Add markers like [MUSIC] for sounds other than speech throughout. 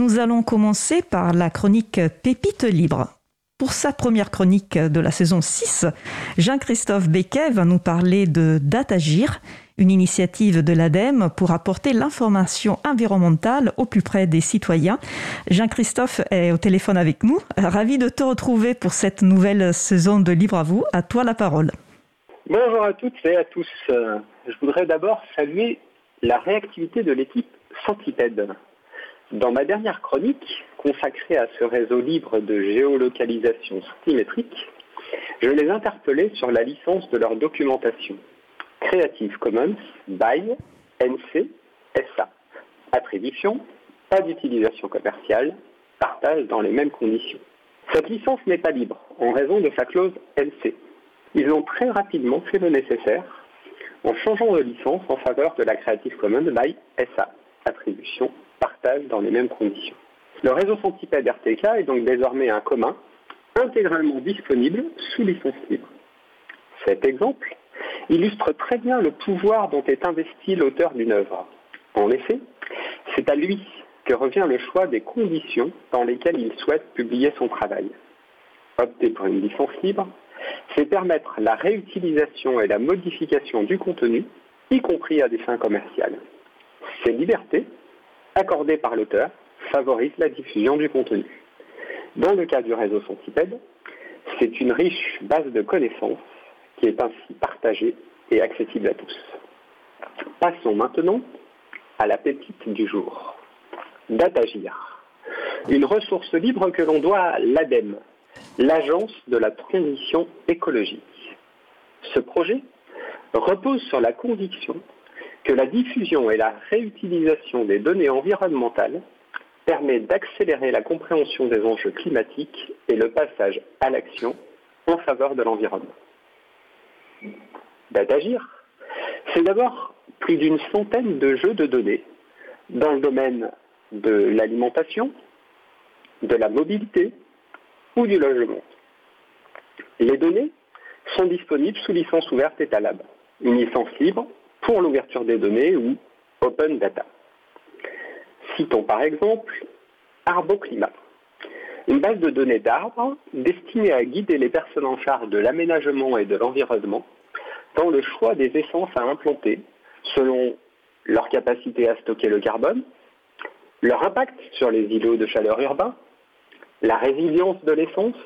nous allons commencer par la chronique Pépite libre. Pour sa première chronique de la saison 6, Jean-Christophe Becquet va nous parler de Datagir, une initiative de l'ADEME pour apporter l'information environnementale au plus près des citoyens. Jean-Christophe est au téléphone avec nous. Ravi de te retrouver pour cette nouvelle saison de Libre à vous. À toi la parole. Bonjour à toutes et à tous. Je voudrais d'abord saluer la réactivité de l'équipe Centipède. Dans ma dernière chronique, consacrée à ce réseau libre de géolocalisation centimétrique, je les interpellais sur la licence de leur documentation. Creative Commons by NC SA. Attribution, pas d'utilisation commerciale, partage dans les mêmes conditions. Cette licence n'est pas libre en raison de sa clause NC. Ils ont très rapidement fait le nécessaire en changeant de licence en faveur de la Creative Commons by SA. Attribution, partage dans les mêmes conditions. Le réseau Centipède RTK est donc désormais un commun intégralement disponible sous licence libre. Cet exemple illustre très bien le pouvoir dont est investi l'auteur d'une œuvre. En effet, c'est à lui que revient le choix des conditions dans lesquelles il souhaite publier son travail. Opter pour une licence libre, c'est permettre la réutilisation et la modification du contenu, y compris à des fins commerciales. Ces libertés, accordées par l'auteur, favorisent la diffusion du contenu. Dans le cas du réseau Centipède, c'est une riche base de connaissances qui est ainsi partagée et accessible à tous. Passons maintenant à la pépite du jour. Datagir. Une ressource libre que l'on doit à l'ADEME, l'Agence de la transition écologique. Ce projet repose sur la conviction que la diffusion et la réutilisation des données environnementales permet d'accélérer la compréhension des enjeux climatiques et le passage à l'action en faveur de l'environnement. Datagir, c'est d'abord plus d'une centaine de jeux de données dans le domaine de l'alimentation, de la mobilité ou du logement. Les données sont disponibles sous licence ouverte Etalab, une licence libre pour l'ouverture des données ou Open Data. Citons par exemple Arboclimat, une base de données d'arbres destinée à guider les personnes en charge de l'aménagement et de l'environnement dans le choix des essences à implanter selon leur capacité à stocker le carbone, leur impact sur les îlots de chaleur urbains, la résilience de l'essence,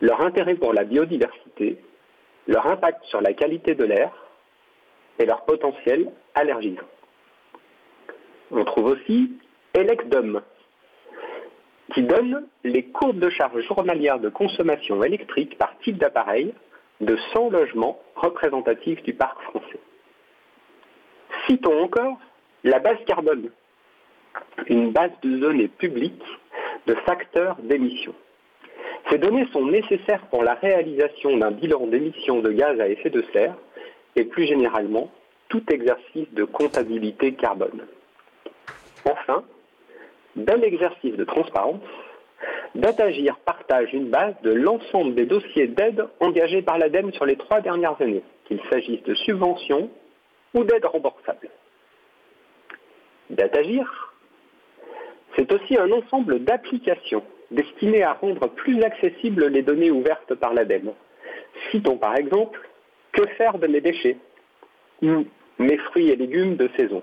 leur intérêt pour la biodiversité, leur impact sur la qualité de l'air et leur potentiel allergisant. On trouve aussi Elecdom, qui donne les courbes de charge journalière de consommation électrique par type d'appareil de 100 logements représentatifs du parc français. Citons encore la base carbone, une base de données publiques de facteurs d'émission. Ces données sont nécessaires pour la réalisation d'un bilan d'émissions de gaz à effet de serre et plus généralement tout exercice de comptabilité carbone. Enfin, bel exercice de transparence, Datagir partage une base de l'ensemble des dossiers d'aide engagés par l'ADEME sur les trois dernières années, qu'il s'agisse de subventions ou d'aides remboursables. Datagir, c'est aussi un ensemble d'applications destinées à rendre plus accessibles les données ouvertes par l'ADEME. Citons par exemple Que faire de mes déchets ou Mes fruits et légumes de saison?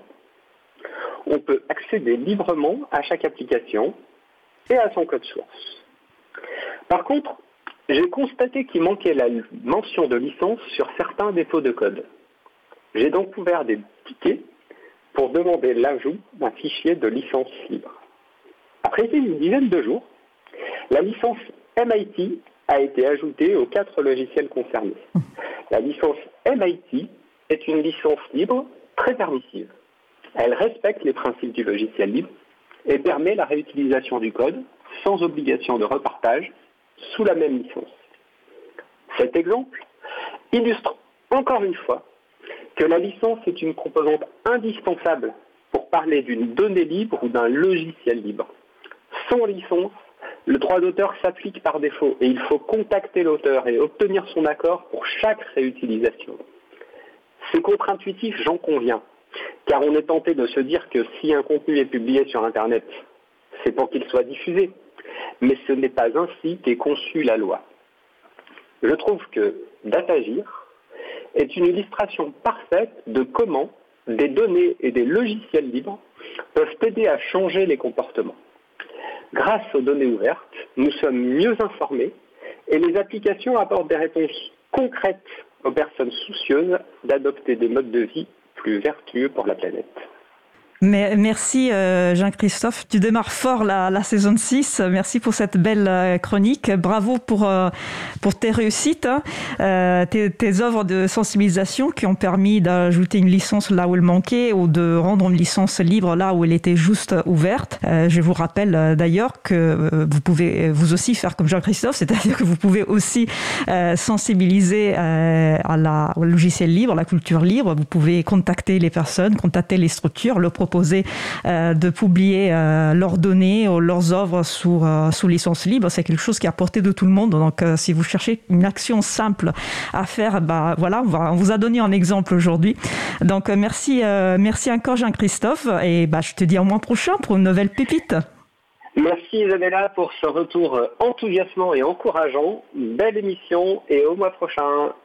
On peut accéder librement à chaque application et à son code source. Par contre, j'ai constaté qu'il manquait la mention de licence sur certains défauts de code. J'ai donc ouvert des tickets pour demander l'ajout d'un fichier de licence libre. Après une dizaine de jours, la licence MIT a été ajoutée aux quatre logiciels concernés. La licence MIT est une licence libre très permissive. Elle respecte les principes du logiciel libre et permet la réutilisation du code sans obligation de repartage sous la même licence. Cet exemple illustre encore une fois que la licence est une composante indispensable pour parler d'une donnée libre ou d'un logiciel libre. Sans licence, le droit d'auteur s'applique par défaut et il faut contacter l'auteur et obtenir son accord pour chaque réutilisation. C'est contre-intuitif, j'en conviens, car on est tenté de se dire que si un contenu est publié sur Internet, c'est pour qu'il soit diffusé. Mais ce n'est pas ainsi qu'est conçue la loi. Je trouve que Datagir est une illustration parfaite de comment des données et des logiciels libres peuvent aider à changer les comportements. Grâce aux données ouvertes, nous sommes mieux informés et les applications apportent des réponses concrètes aux personnes soucieuses d'adopter des modes de vie plus vertueux pour la planète. Merci euh, Jean-Christophe. Tu démarres fort la, la, saison 6. Merci pour cette belle euh, chronique. Bravo pour, euh, pour tes réussites, hein. tes, tes, œuvres de sensibilisation qui ont permis d'ajouter une licence là où elle manquait ou de rendre une licence libre là où elle était juste ouverte. Je vous rappelle d'ailleurs que vous pouvez vous aussi faire comme Jean-Christophe, [LAUGHS] c'est-à-dire que vous pouvez aussi sensibiliser à la, au logiciel libre, à la culture libre. Vous pouvez contacter les personnes, contacter les structures, le euh, de publier euh, leurs données ou leurs œuvres sous, euh, sous licence libre. C'est quelque chose qui est à portée de tout le monde. Donc, si vous cherchez une action simple à faire, bah, voilà, on, vous a donné un exemple aujourd'hui. Donc, merci, merci encore Jean-Christophe. Et bah, je te dis au mois prochain pour une nouvelle pépite. Merci Isabella pour ce retour enthousiasmant et encourageant. Belle émission et au mois prochain.